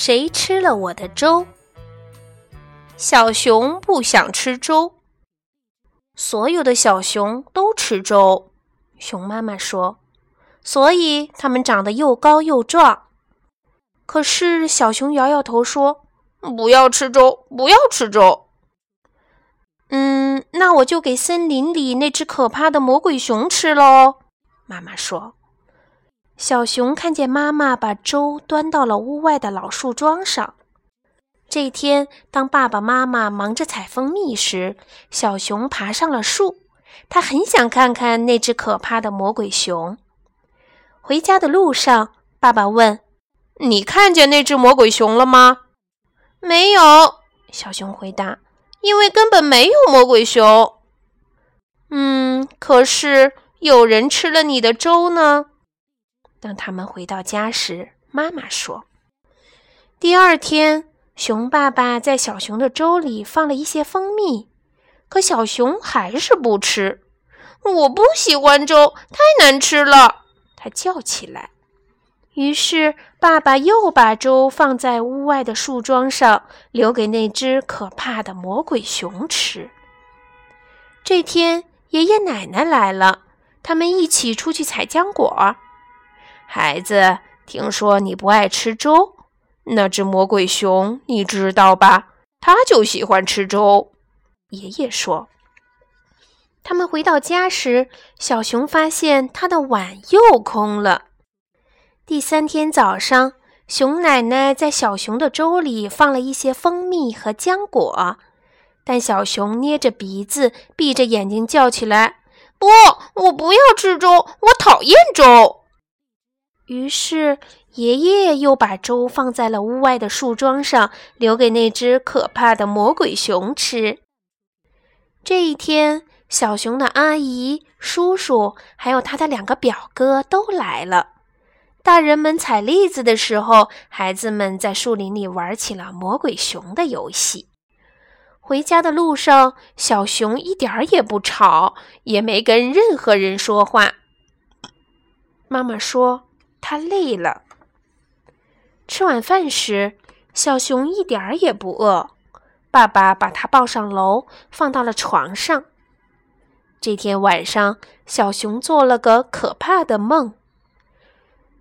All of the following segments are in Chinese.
谁吃了我的粥？小熊不想吃粥。所有的小熊都吃粥。熊妈妈说：“所以它们长得又高又壮。”可是小熊摇摇头说：“不要吃粥，不要吃粥。”嗯，那我就给森林里那只可怕的魔鬼熊吃喽。妈妈说。小熊看见妈妈把粥端到了屋外的老树桩上。这天，当爸爸妈妈忙着采蜂蜜时，小熊爬上了树。他很想看看那只可怕的魔鬼熊。回家的路上，爸爸问：“你看见那只魔鬼熊了吗？”“没有。”小熊回答，“因为根本没有魔鬼熊。”“嗯，可是有人吃了你的粥呢。”当他们回到家时，妈妈说：“第二天，熊爸爸在小熊的粥里放了一些蜂蜜，可小熊还是不吃。我不喜欢粥，太难吃了。”他叫起来。于是，爸爸又把粥放在屋外的树桩上，留给那只可怕的魔鬼熊吃。这天，爷爷奶奶来了，他们一起出去采浆果。孩子，听说你不爱吃粥，那只魔鬼熊你知道吧？它就喜欢吃粥。爷爷说。他们回到家时，小熊发现他的碗又空了。第三天早上，熊奶奶在小熊的粥里放了一些蜂蜜和浆果，但小熊捏着鼻子，闭着眼睛叫起来：“不，我不要吃粥，我讨厌粥。”于是，爷爷又把粥放在了屋外的树桩上，留给那只可怕的魔鬼熊吃。这一天，小熊的阿姨、叔叔还有他的两个表哥都来了。大人们采栗子的时候，孩子们在树林里玩起了魔鬼熊的游戏。回家的路上，小熊一点儿也不吵，也没跟任何人说话。妈妈说。他累了。吃晚饭时，小熊一点儿也不饿。爸爸把他抱上楼，放到了床上。这天晚上，小熊做了个可怕的梦。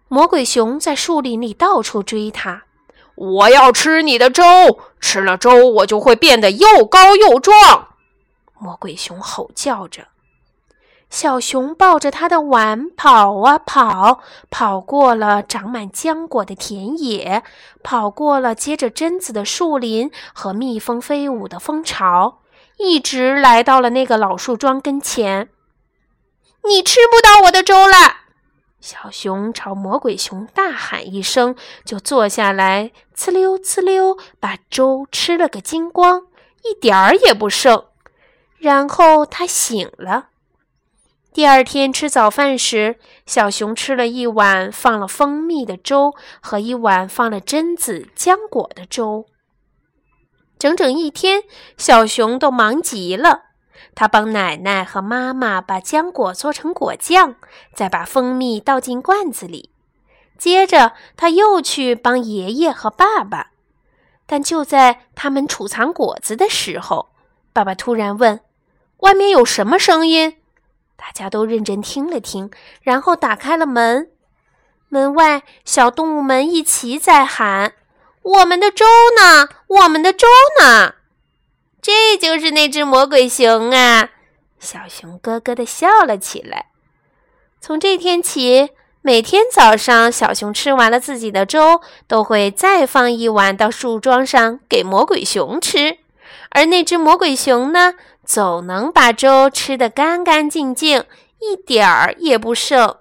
魔鬼熊在树林里到处追他。我要吃你的粥，吃了粥我就会变得又高又壮。魔鬼熊吼叫着。小熊抱着他的碗跑啊跑，跑过了长满浆果的田野，跑过了结着榛子的树林和蜜蜂飞舞的蜂巢，一直来到了那个老树桩跟前。你吃不到我的粥了！小熊朝魔鬼熊大喊一声，就坐下来，呲溜呲溜把粥吃了个精光，一点儿也不剩。然后他醒了。第二天吃早饭时，小熊吃了一碗放了蜂蜜的粥和一碗放了榛子浆果的粥。整整一天，小熊都忙极了。他帮奶奶和妈妈把浆果做成果酱，再把蜂蜜倒进罐子里。接着，他又去帮爷爷和爸爸。但就在他们储藏果子的时候，爸爸突然问：“外面有什么声音？”大家都认真听了听，然后打开了门。门外，小动物们一齐在喊：“我们的粥呢？我们的粥呢？”这就是那只魔鬼熊啊！小熊咯咯地笑了起来。从这天起，每天早上，小熊吃完了自己的粥，都会再放一碗到树桩上给魔鬼熊吃。而那只魔鬼熊呢？总能把粥吃得干干净净，一点儿也不剩。